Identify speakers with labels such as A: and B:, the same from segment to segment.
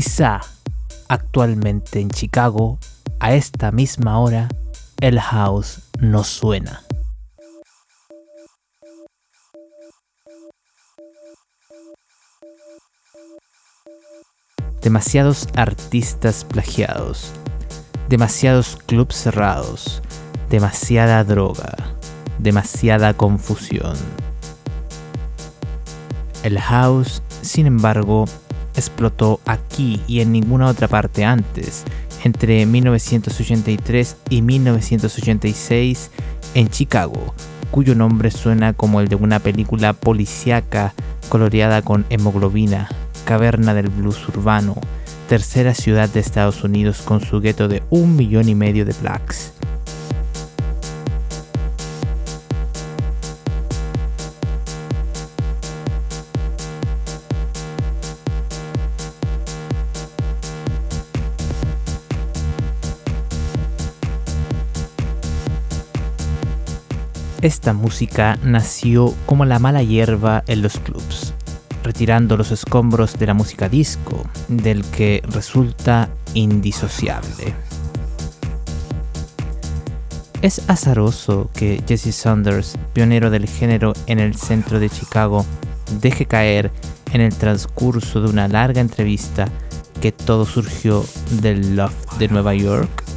A: Quizá actualmente en Chicago, a esta misma hora, el house no suena. Demasiados artistas plagiados, demasiados clubs cerrados, demasiada droga, demasiada confusión. El house, sin embargo, explotó aquí y en ninguna otra parte antes, entre 1983 y 1986 en Chicago, cuyo nombre suena como el de una película policíaca coloreada con hemoglobina, caverna del blues urbano, tercera ciudad de Estados Unidos con su gueto de un millón y medio de blacks. Esta música nació como la mala hierba en los clubs, retirando los escombros de la música disco, del que resulta indisociable. Es azaroso que Jesse Saunders, pionero del género en el centro de Chicago, deje caer en el transcurso de una larga entrevista que todo surgió del loft de Nueva York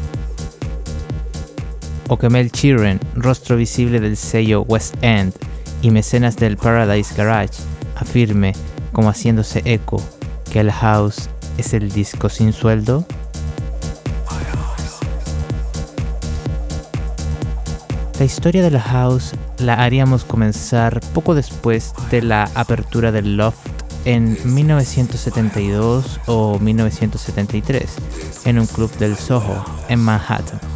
A: o que Mel Sheeran, rostro visible del sello West End y mecenas del Paradise Garage, afirme, como haciéndose eco, que el house es el disco sin sueldo? La historia de la house la haríamos comenzar poco después de la apertura del Loft en 1972 o 1973 en un club del Soho en Manhattan.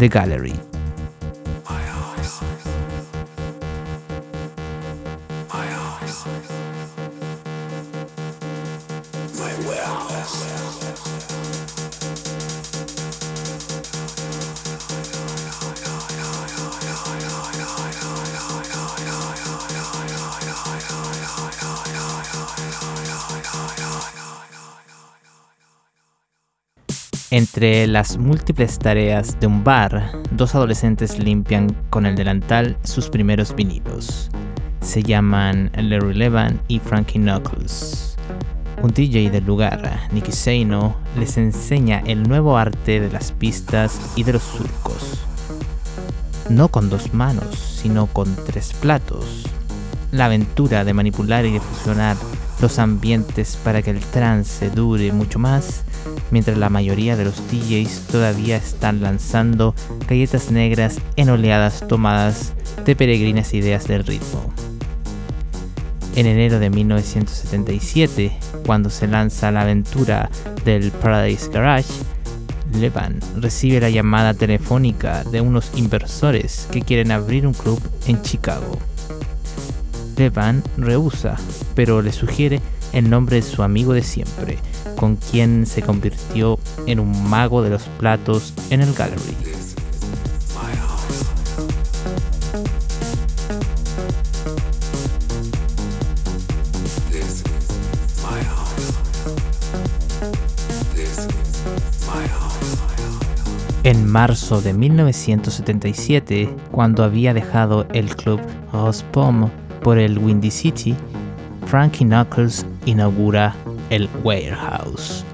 A: The Gallery. Entre las múltiples tareas de un bar, dos adolescentes limpian con el delantal sus primeros vinilos. Se llaman Larry Levan y Frankie Knuckles. Un DJ del lugar, Nicky Seino, les enseña el nuevo arte de las pistas y de los surcos. No con dos manos, sino con tres platos. La aventura de manipular y de fusionar los ambientes para que el trance dure mucho más mientras la mayoría de los DJs todavía están lanzando galletas negras en oleadas tomadas de peregrinas ideas del ritmo. En enero de 1977, cuando se lanza la aventura del Paradise Garage, Levan recibe la llamada telefónica de unos inversores que quieren abrir un club en Chicago. Levan rehúsa, pero le sugiere el nombre de su amigo de siempre, con quien se convirtió en un mago de los platos en el gallery. En marzo de 1977, cuando había dejado el club Pomme por el Windy City, Frankie Knuckles inaugura el Warehouse.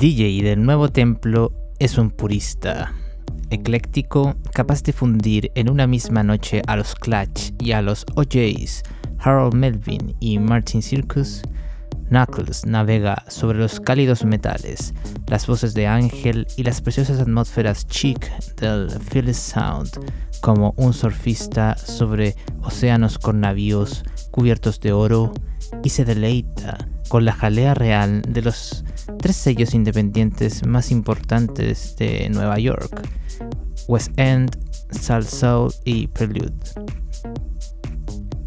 A: DJ del nuevo templo es un purista, ecléctico, capaz de fundir en una misma noche a los Clutch y a los OJs, Harold Melvin y Martin Circus. Knuckles navega sobre los cálidos metales, las voces de Ángel y las preciosas atmósferas chic del Phyllis Sound, como un surfista sobre océanos con navíos cubiertos de oro y se deleita con la jalea real de los tres sellos independientes más importantes de Nueva York, West End, Soul y Prelude.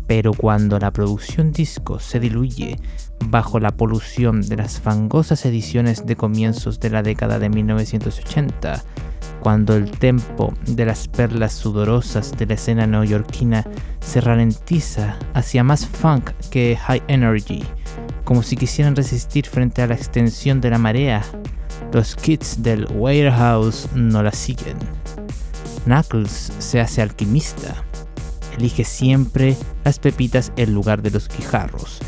A: Pero cuando la producción disco se diluye bajo la polución de las fangosas ediciones de comienzos de la década de 1980, cuando el tempo de las perlas sudorosas de la escena neoyorquina se ralentiza hacia más funk que high energy, como si quisieran resistir frente a la extensión de la marea. Los kits del warehouse no la siguen. Knuckles se hace alquimista. Elige siempre las pepitas en lugar de los guijarros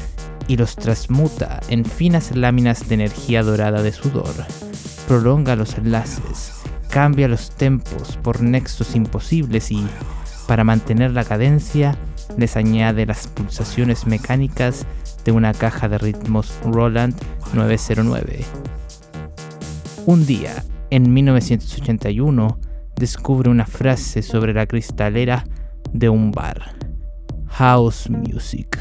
A: y los transmuta en finas láminas de energía dorada de sudor. Prolonga los enlaces, cambia los tempos por nexos imposibles y, para mantener la cadencia, les añade las pulsaciones mecánicas de una caja de ritmos Roland 909. Un día, en 1981, descubre una frase sobre la cristalera de un bar. House Music.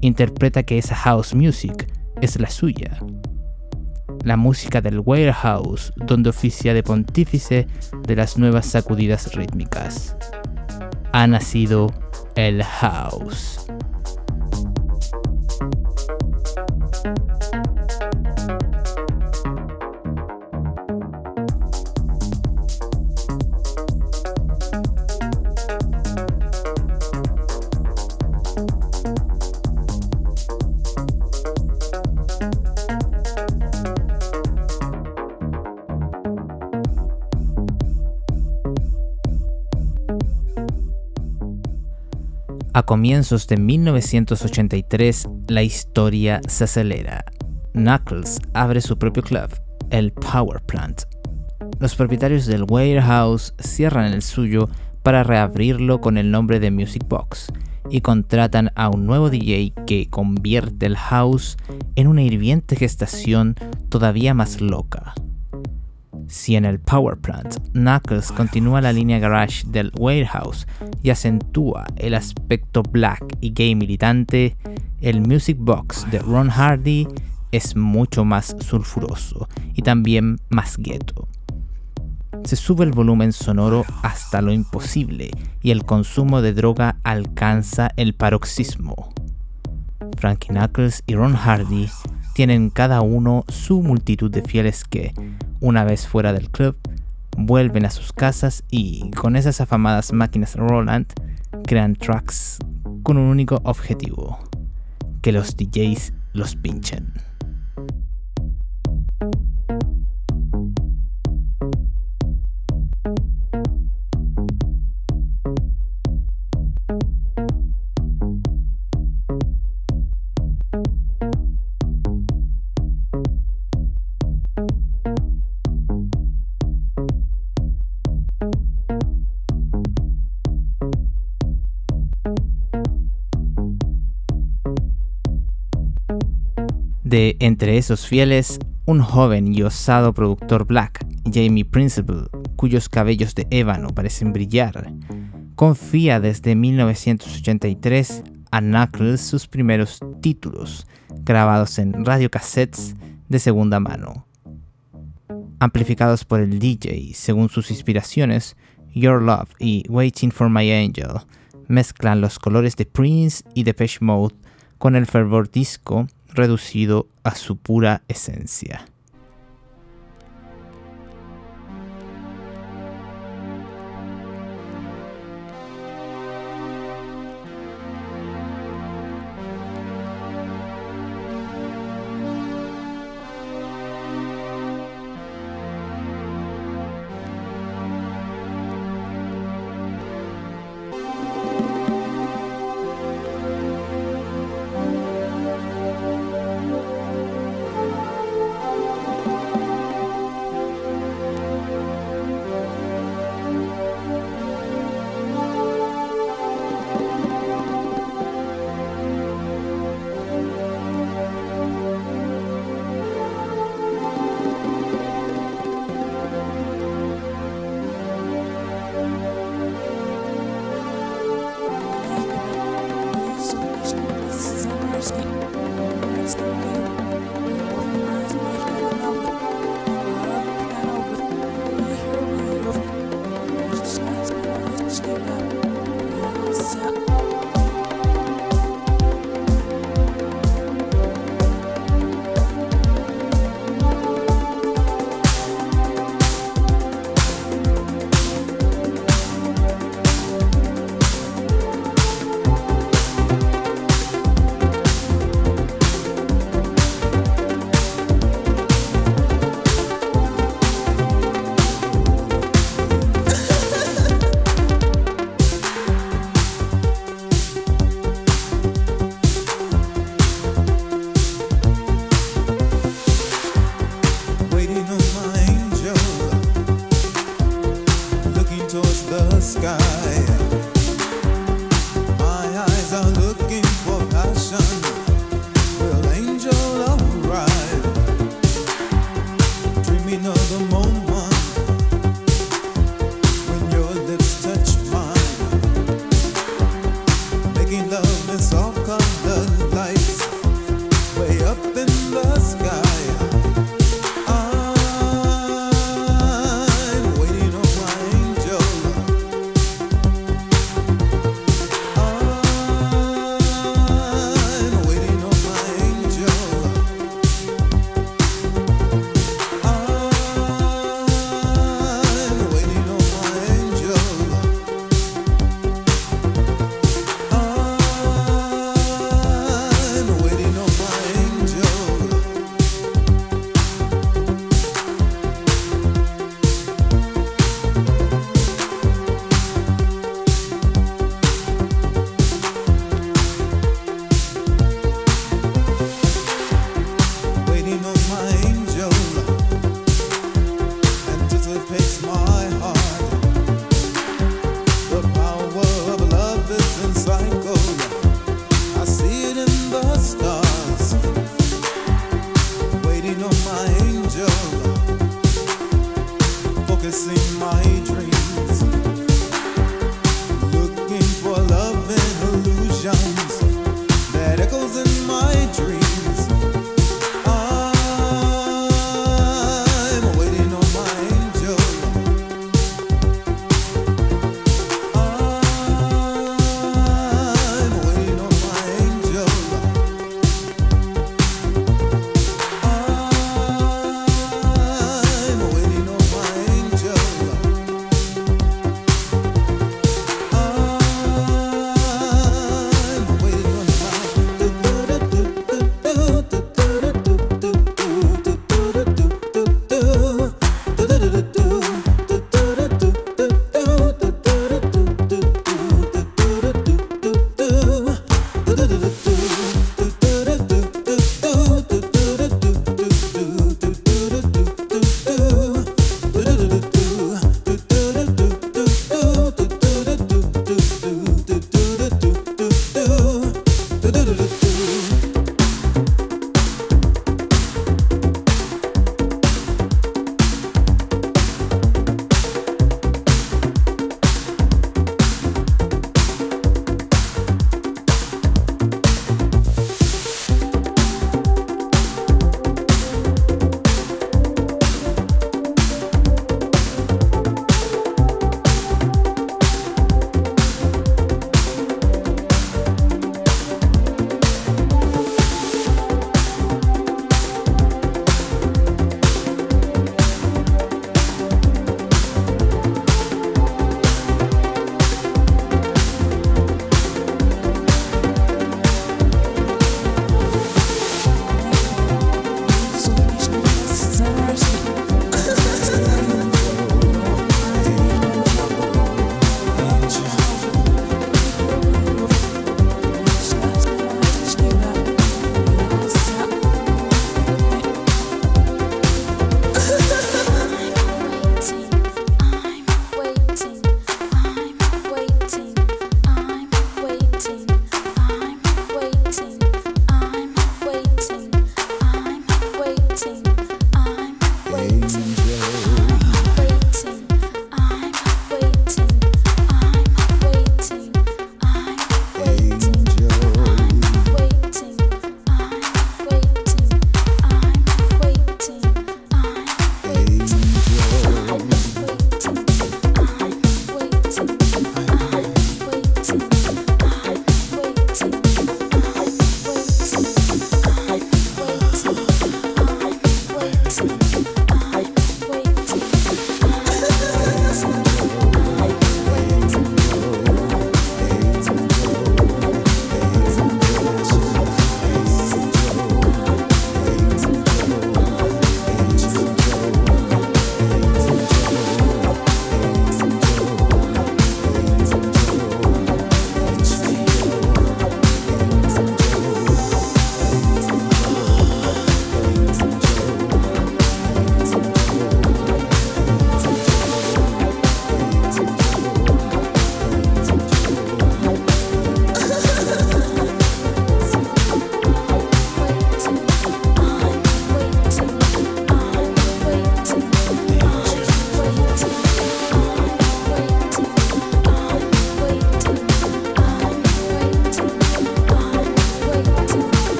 A: Interpreta que esa house music es la suya. La música del warehouse donde oficia de pontífice de las nuevas sacudidas rítmicas. Ha nacido el house. A comienzos de 1983, la historia se acelera. Knuckles abre su propio club, el Power Plant. Los propietarios del Warehouse cierran el suyo para reabrirlo con el nombre de Music Box y contratan a un nuevo DJ que convierte el house en una hirviente gestación todavía más loca. Si en el Power Plant Knuckles continúa la línea garage del Warehouse y acentúa el aspecto black y gay militante, el Music Box de Ron Hardy es mucho más sulfuroso y también más ghetto. Se sube el volumen sonoro hasta lo imposible y el consumo de droga alcanza el paroxismo. Frankie Knuckles y Ron Hardy tienen cada uno su multitud de fieles que, una vez fuera del club, vuelven a sus casas y, con esas afamadas máquinas Roland, crean tracks con un único objetivo, que los DJs los pinchen. De entre esos fieles, un joven y osado productor black, Jamie Principle, cuyos cabellos de ébano parecen brillar, confía desde 1983 a Knuckles sus primeros títulos, grabados en radiocassettes de segunda mano. Amplificados por el DJ según sus inspiraciones, Your Love y Waiting for My Angel mezclan los colores de Prince y Depeche Mode con el fervor disco reducido a su pura esencia.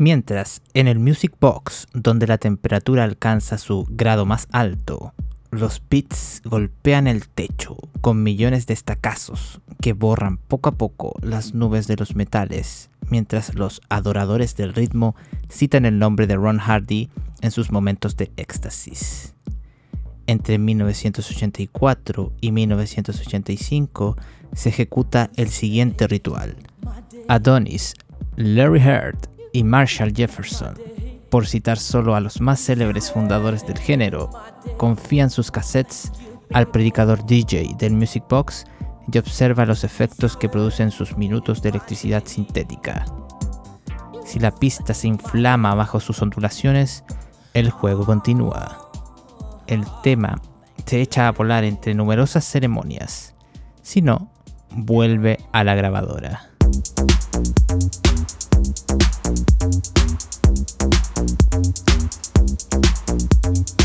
A: Mientras, en el Music Box, donde la temperatura alcanza su grado más alto, los beats golpean el techo con millones de estacazos que borran poco a poco las nubes de los metales, mientras los adoradores del ritmo citan el nombre de Ron Hardy en sus momentos de éxtasis. Entre 1984 y 1985 se ejecuta el siguiente ritual. Adonis, Larry Heard y Marshall Jefferson, por citar solo a los más célebres fundadores del género, confían sus cassettes al predicador DJ del Music Box y observa los efectos que producen sus minutos de electricidad sintética. Si la pista se inflama bajo sus ondulaciones, el juego continúa. El tema se echa a volar entre numerosas ceremonias. Si no, vuelve a la grabadora.
B: To my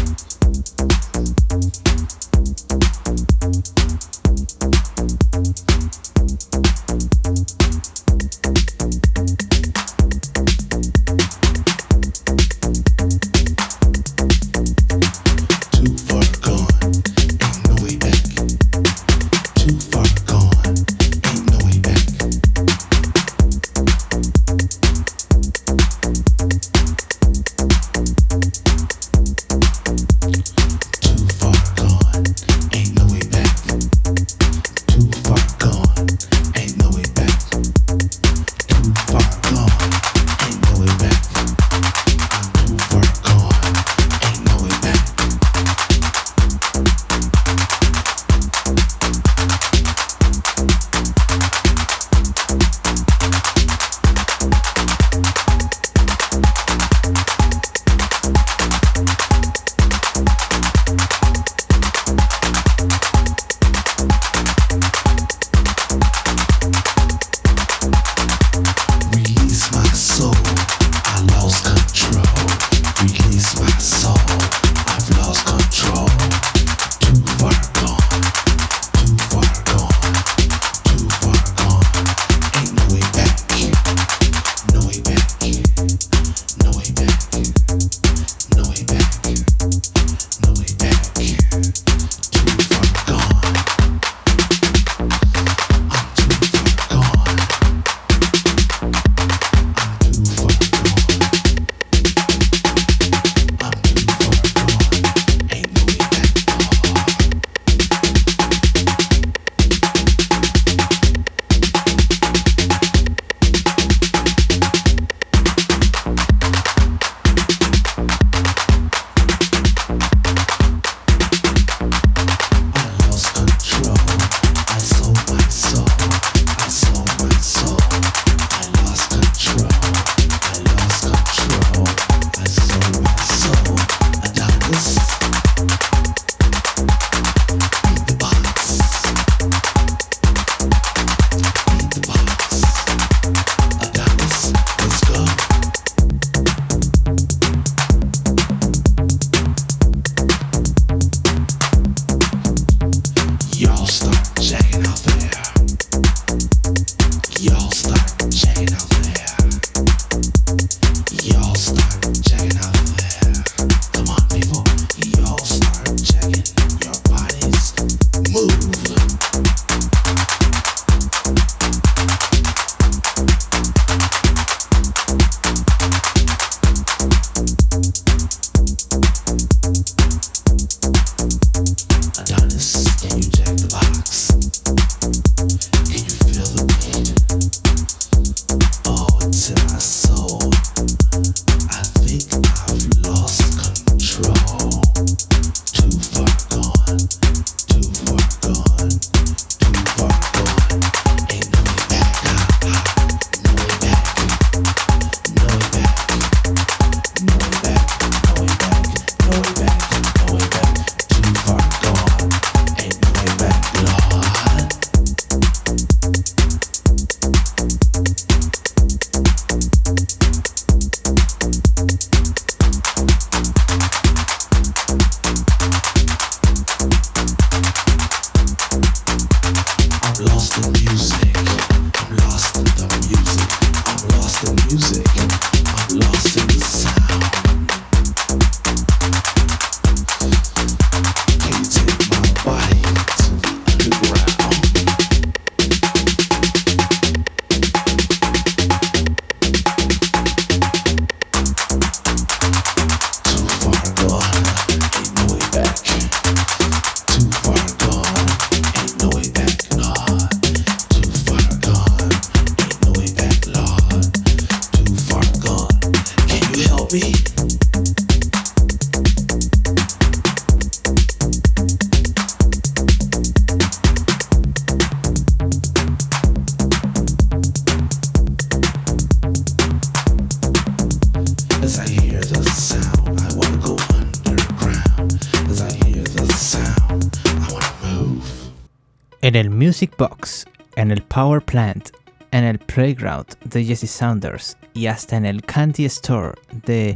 A: En el Music Box, en el Power Plant, en el Playground de Jesse Saunders y hasta en el Candy Store de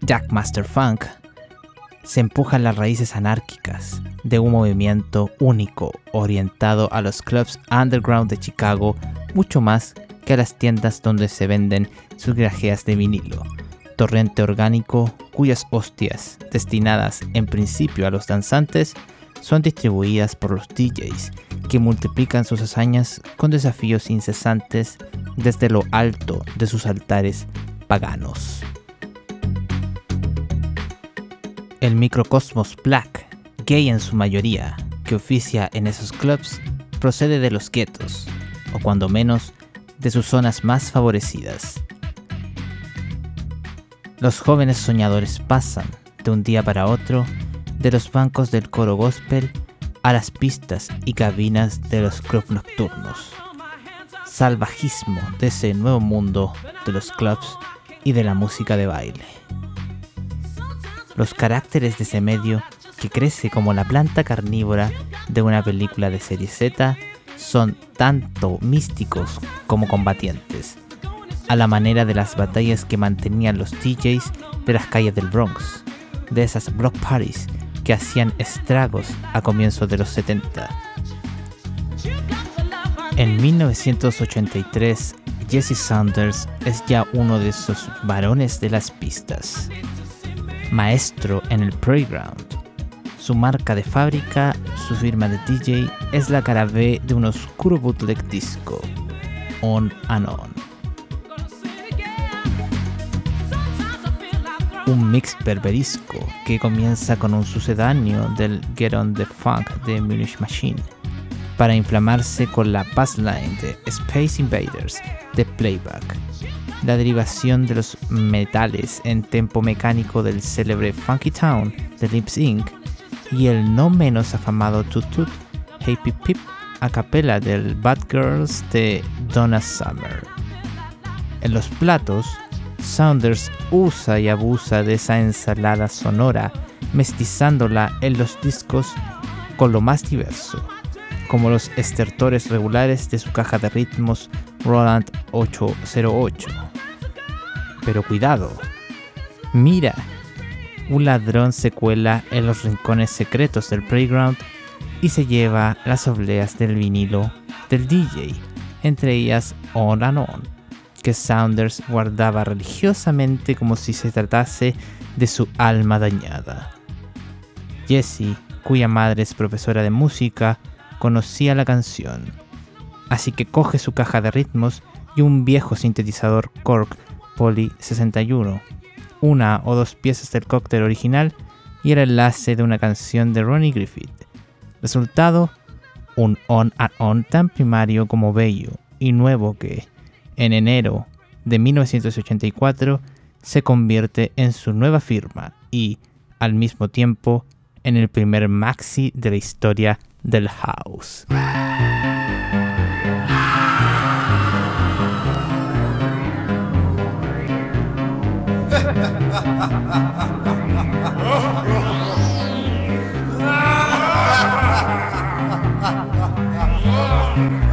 A: Jack Master Funk, se empujan las raíces anárquicas de un movimiento único orientado a los clubs underground de Chicago mucho más que a las tiendas donde se venden sus grajeas de vinilo. Torrente orgánico cuyas hostias, destinadas en principio a los danzantes, son distribuidas por los DJs que multiplican sus hazañas con desafíos incesantes desde lo alto de sus altares paganos. El microcosmos black, gay en su mayoría, que oficia en esos clubs, procede de los guetos, o cuando menos, de sus zonas más favorecidas. Los jóvenes soñadores pasan, de un día para otro, de los bancos del coro gospel a las pistas y cabinas de los clubs nocturnos. Salvajismo de ese nuevo mundo de los clubs y de la música de baile. Los caracteres de ese medio, que crece como la planta carnívora de una película de serie Z, son tanto místicos como combatientes, a la manera de las batallas que mantenían los DJs de las calles del Bronx, de esas block parties que hacían estragos a comienzos de los 70. En 1983, Jesse Saunders es ya uno de esos varones de las pistas. Maestro en el Playground. Su marca de fábrica, su firma de DJ, es la cara B de un oscuro bootleg disco, On and On. Un mix berberisco que comienza con un sucedáneo del Get on the Funk de Munich Machine, para inflamarse con la bassline de Space Invaders de Playback, la derivación de los metales en tempo mecánico del célebre Funky Town de Lips Inc. y el no menos afamado Tut Tut Happy Pip a capela del Bad Girls de Donna Summer. En los platos, Saunders usa y abusa de esa ensalada sonora, mestizándola en los discos con lo más diverso, como los estertores regulares de su caja de ritmos Roland 808. Pero cuidado, mira, un ladrón se cuela en los rincones secretos del playground y se lleva las obleas del vinilo del DJ, entre ellas On and On que Saunders guardaba religiosamente como si se tratase de su alma dañada. Jessie, cuya madre es profesora de música, conocía la canción, así que coge su caja de ritmos y un viejo sintetizador Korg Poly 61, una o dos piezas del cóctel original y el enlace de una canción de Ronnie Griffith. Resultado, un on and on tan primario como bello y nuevo que, en enero de 1984 se convierte en su nueva firma y, al mismo tiempo, en el primer maxi de la historia del house.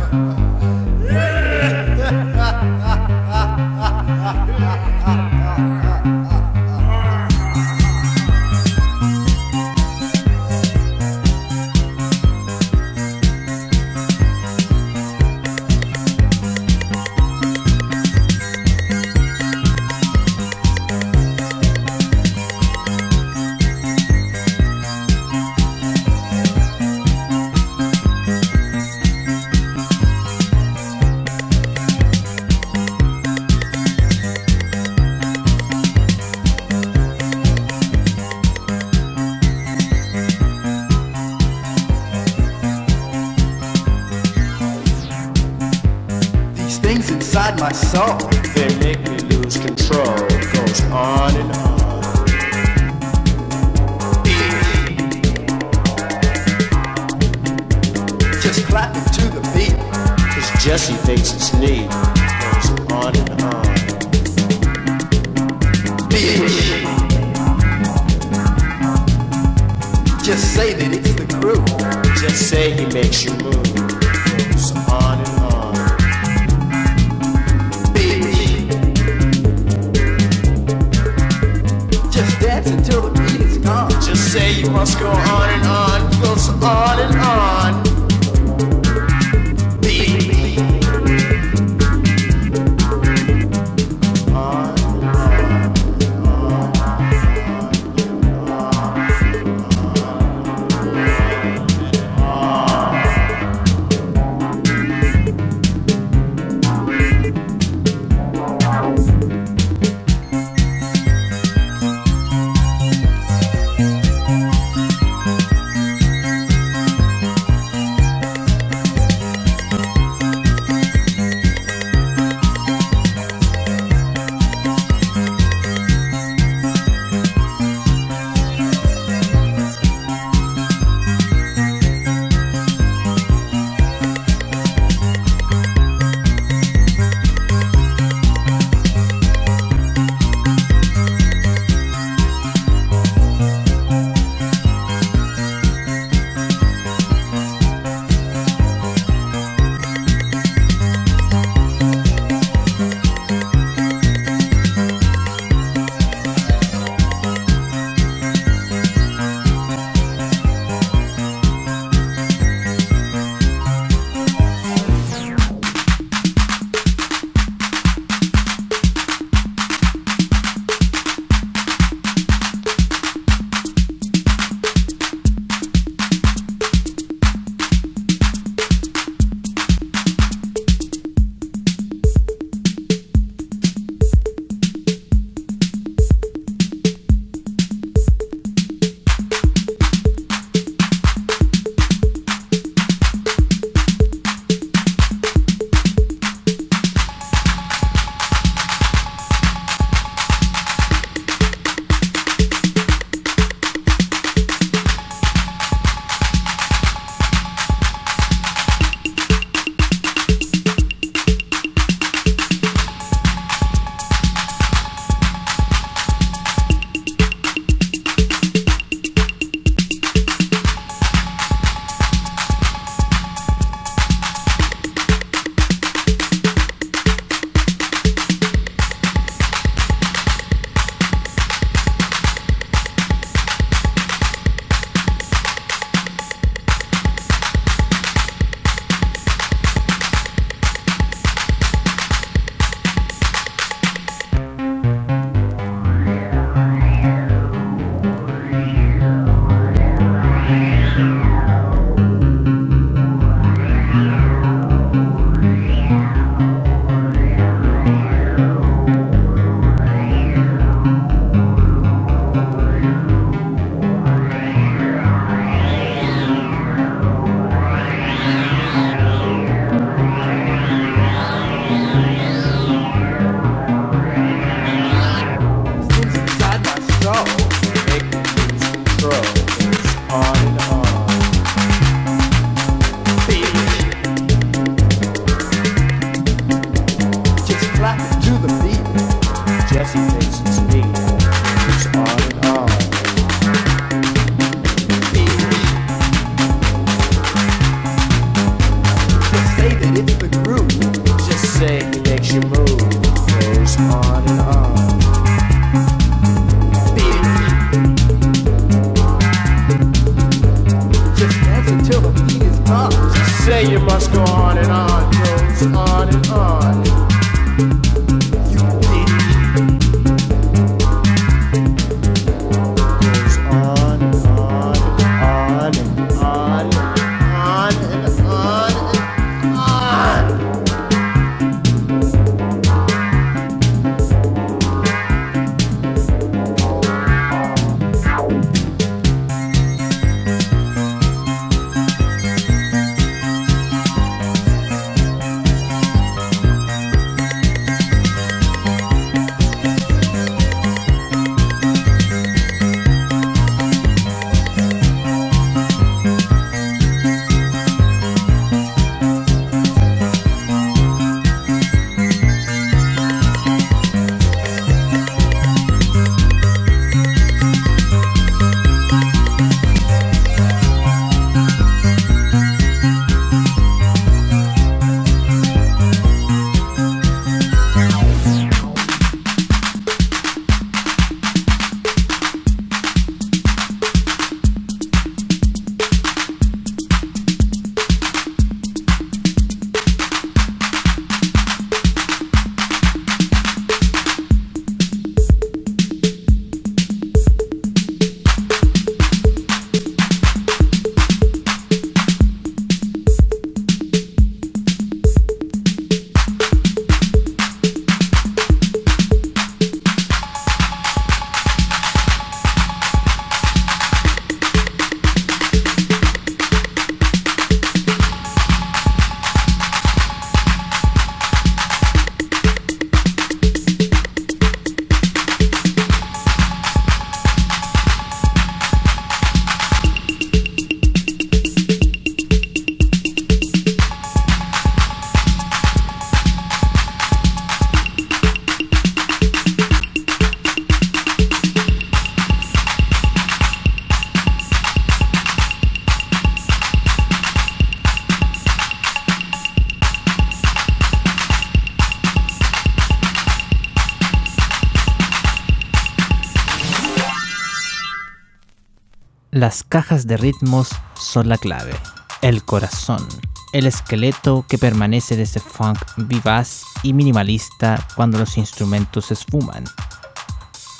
A: Las cajas de ritmos son la clave, el corazón, el esqueleto que permanece de ese funk vivaz y minimalista cuando los instrumentos se esfuman.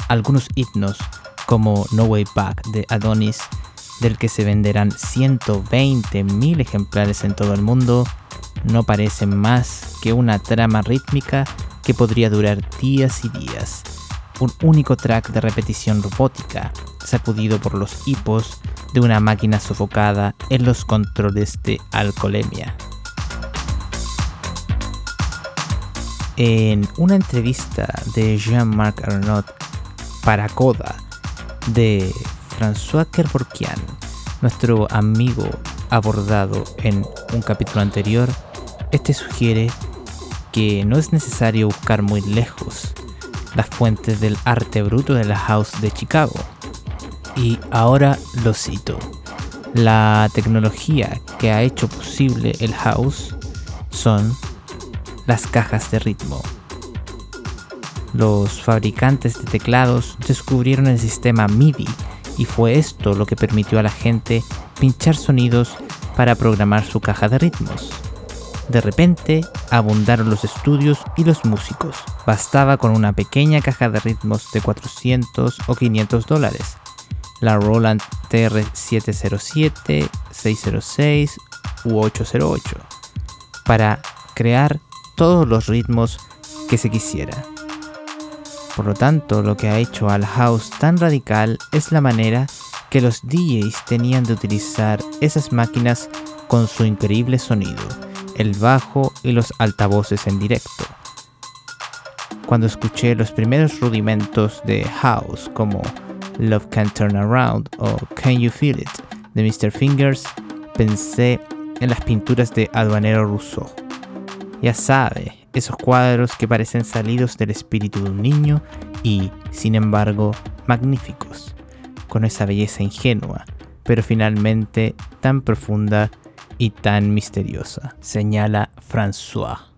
A: Algunos himnos, como No Way Back de Adonis, del que se venderán 120.000 ejemplares en todo el mundo, no parecen más que una trama rítmica que podría durar días y días. Un único track de repetición robótica sacudido por los hipos de una máquina sofocada en los controles de alcoholemia. En una entrevista de Jean-Marc Arnaud para Coda de François Kervorkian, nuestro amigo abordado en un capítulo anterior, este sugiere que no es necesario buscar muy lejos las fuentes del arte bruto de la house de Chicago y ahora lo cito. La tecnología que ha hecho posible el house son las cajas de ritmo. Los fabricantes de teclados descubrieron el sistema MIDI y fue esto lo que permitió a la gente pinchar sonidos para programar su caja de ritmos. De repente abundaron los estudios y los músicos. Bastaba con una pequeña caja de ritmos de 400 o 500 dólares la Roland TR-707, 606 u 808 para crear todos los ritmos que se quisiera. Por lo tanto, lo que ha hecho al house tan radical es la manera que los DJs tenían de utilizar esas máquinas con su increíble sonido, el bajo y los altavoces en directo. Cuando escuché los primeros rudimentos de house como Love Can Turn Around o Can You Feel It de Mr. Fingers, pensé en las pinturas de Aduanero Rousseau. Ya sabe, esos cuadros que parecen salidos del espíritu de un niño y, sin embargo, magníficos, con esa belleza ingenua, pero finalmente tan profunda y tan misteriosa, señala François.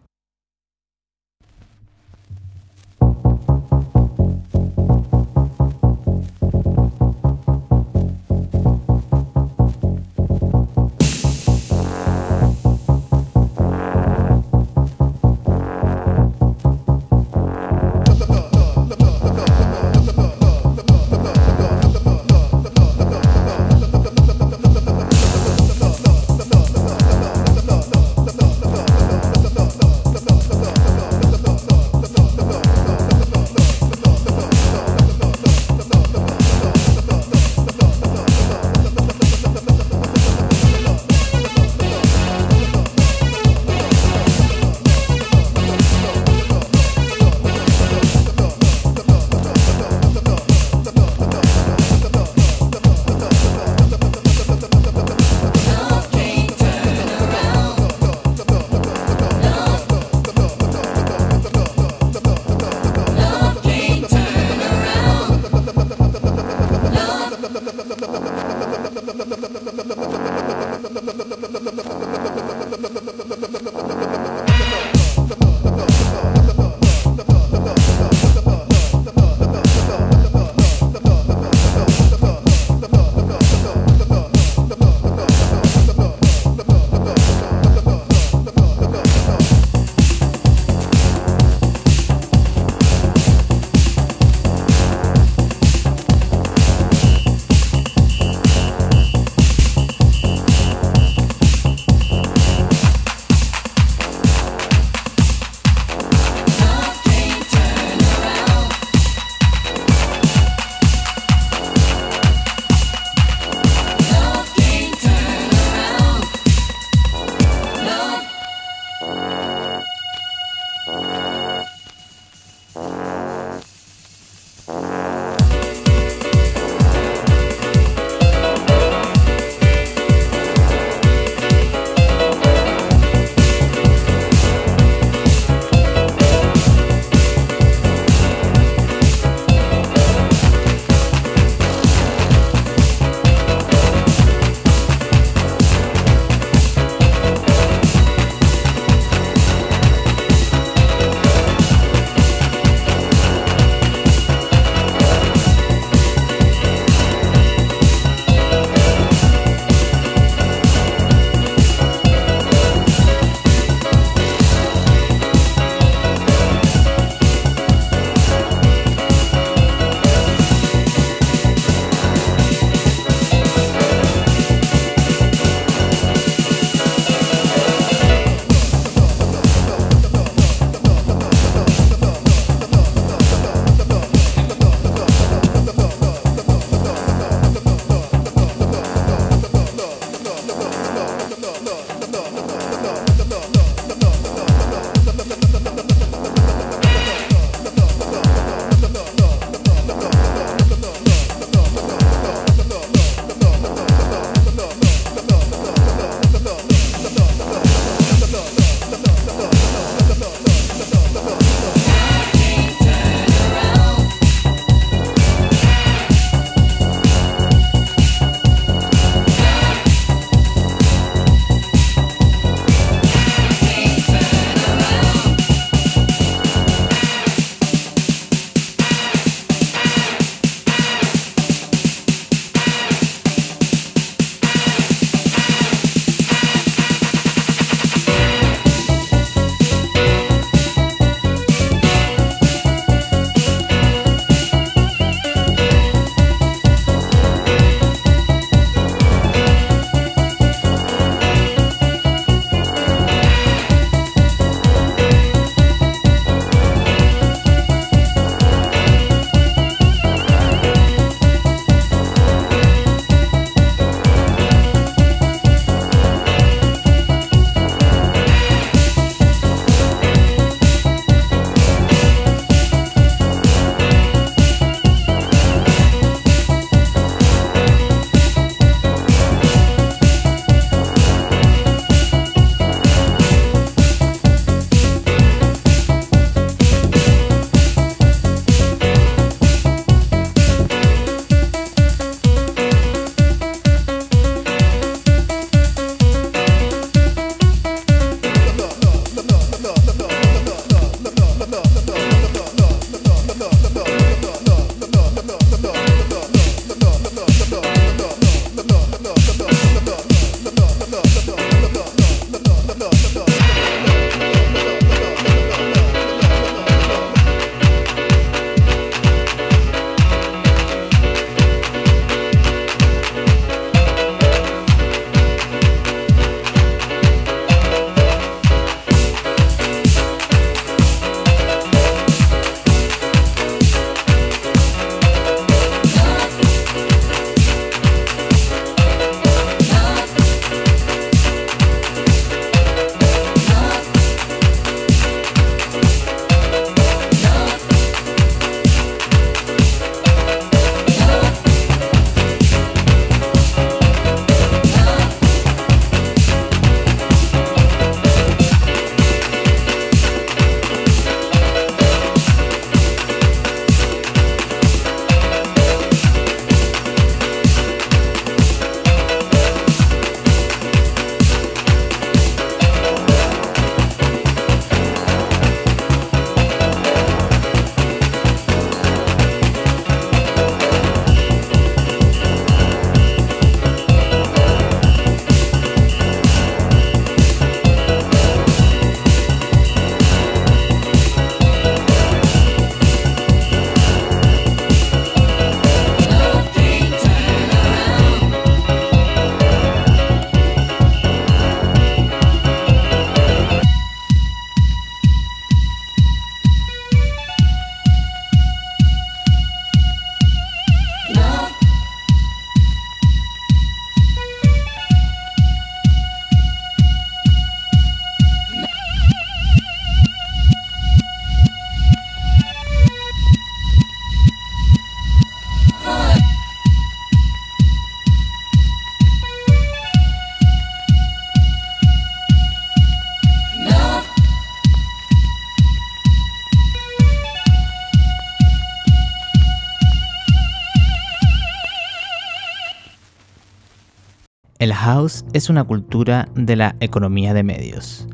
C: House es una cultura de la economía de medios,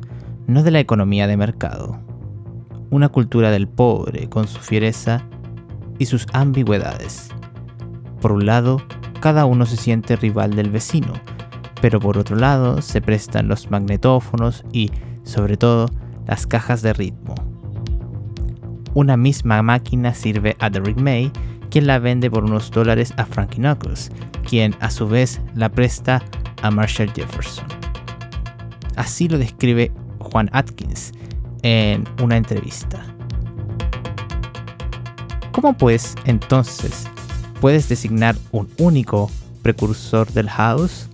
C: no de la economía de mercado. Una cultura del pobre con su fiereza y sus ambigüedades. Por un lado, cada uno se siente rival del vecino, pero por otro lado se prestan los magnetófonos y, sobre todo, las cajas de ritmo. Una misma máquina sirve a Derrick May, quien la vende por unos dólares a Frankie Knuckles, quien a su vez la presta a Marshall Jefferson. Así lo describe Juan Atkins en una entrevista. ¿Cómo pues entonces puedes designar un único precursor del house?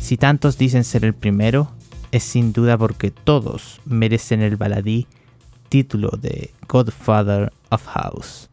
C: Si tantos dicen ser el primero, es sin duda porque todos merecen el baladí título de Godfather of House.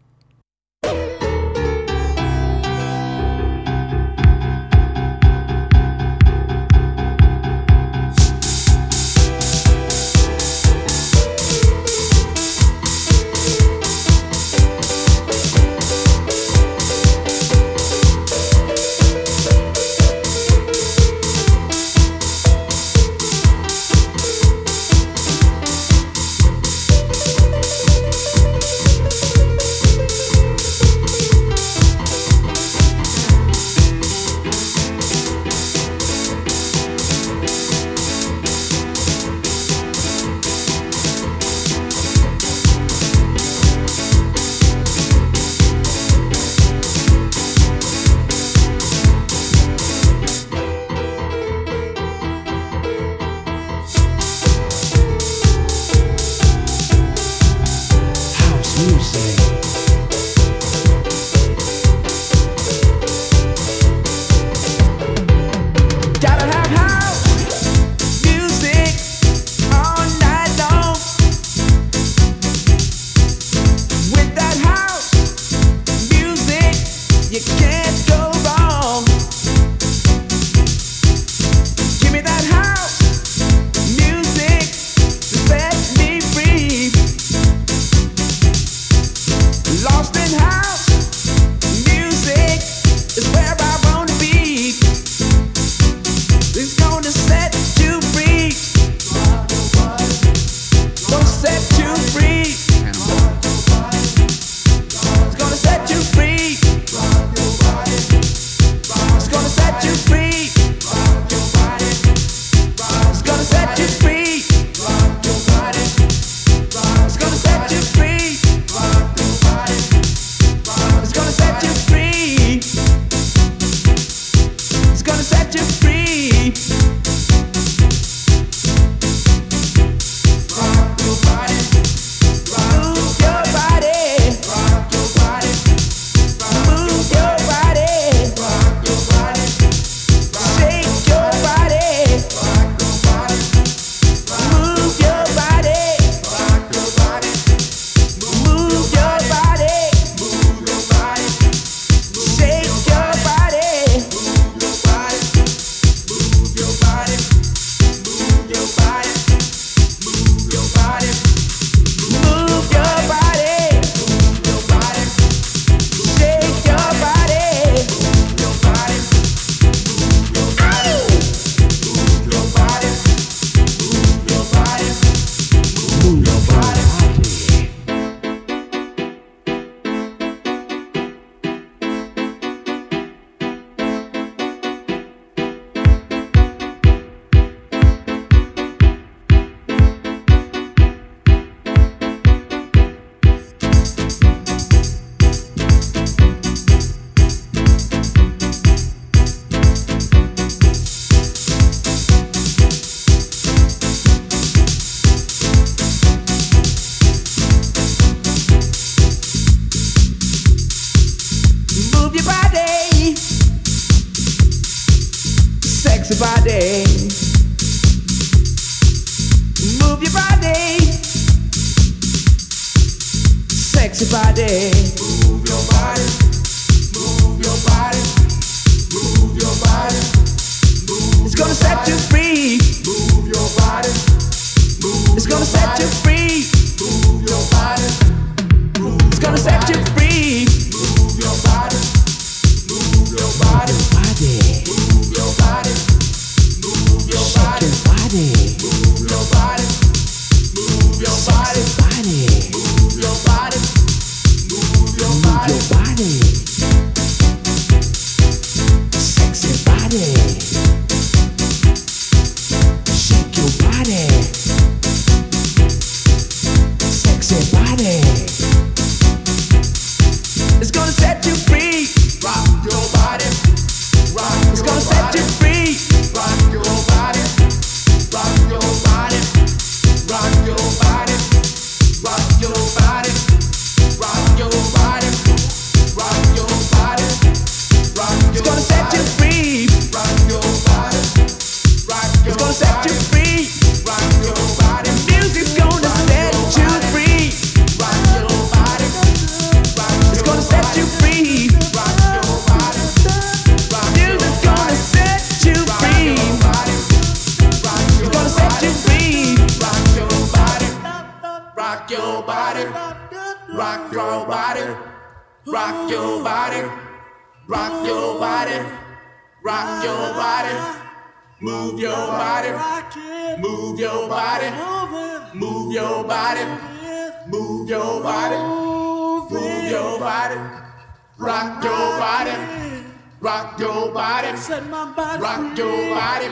C: rock your body,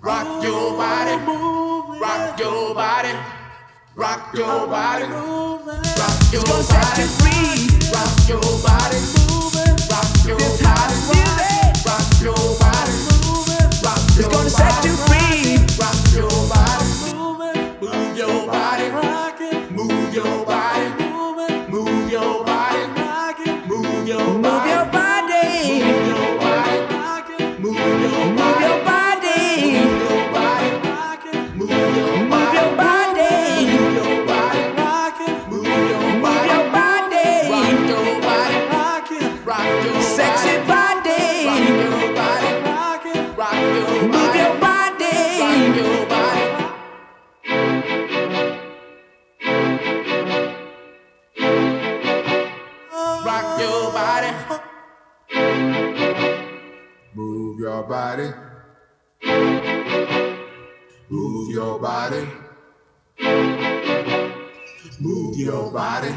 C: rock your body, rock your body, rock your body, rock your body, rock your body, rock your body, rock your body, rock your body, rock your body, rock your body. body. Move your body.
D: Move your body.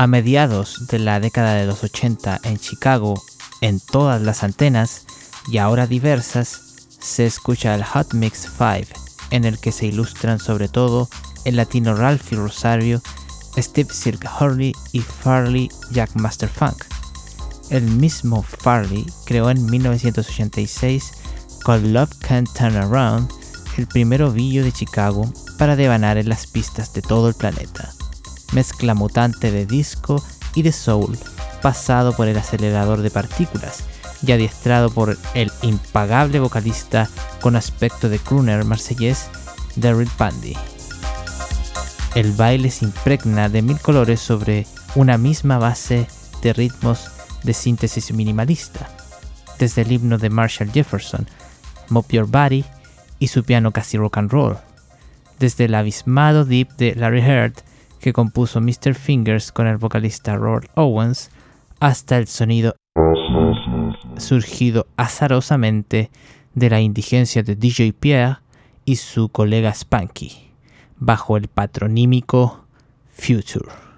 A: A mediados de la década de los 80 en Chicago, en todas las antenas y ahora diversas, se escucha el Hot Mix 5, en el que se ilustran sobre todo el latino Ralphie Rosario, Steve Silk Hurley y Farley Jack Master Funk. El mismo Farley creó en 1986 con Love Can't Turn Around el primer ovillo de Chicago para devanar en las pistas de todo el planeta. Mezcla mutante de disco y de soul, pasado por el acelerador de partículas y adiestrado por el impagable vocalista con aspecto de crooner marsellés Daryl Pandy. El baile se impregna de mil colores sobre una misma base de ritmos de síntesis minimalista, desde el himno de Marshall Jefferson, Mop Your Body, y su piano casi rock and roll, desde el abismado deep de Larry Heard que compuso Mr. Fingers con el vocalista Roy Owens, hasta el sonido surgido azarosamente de la indigencia de DJ Pierre y su colega Spanky, bajo el patronímico Future.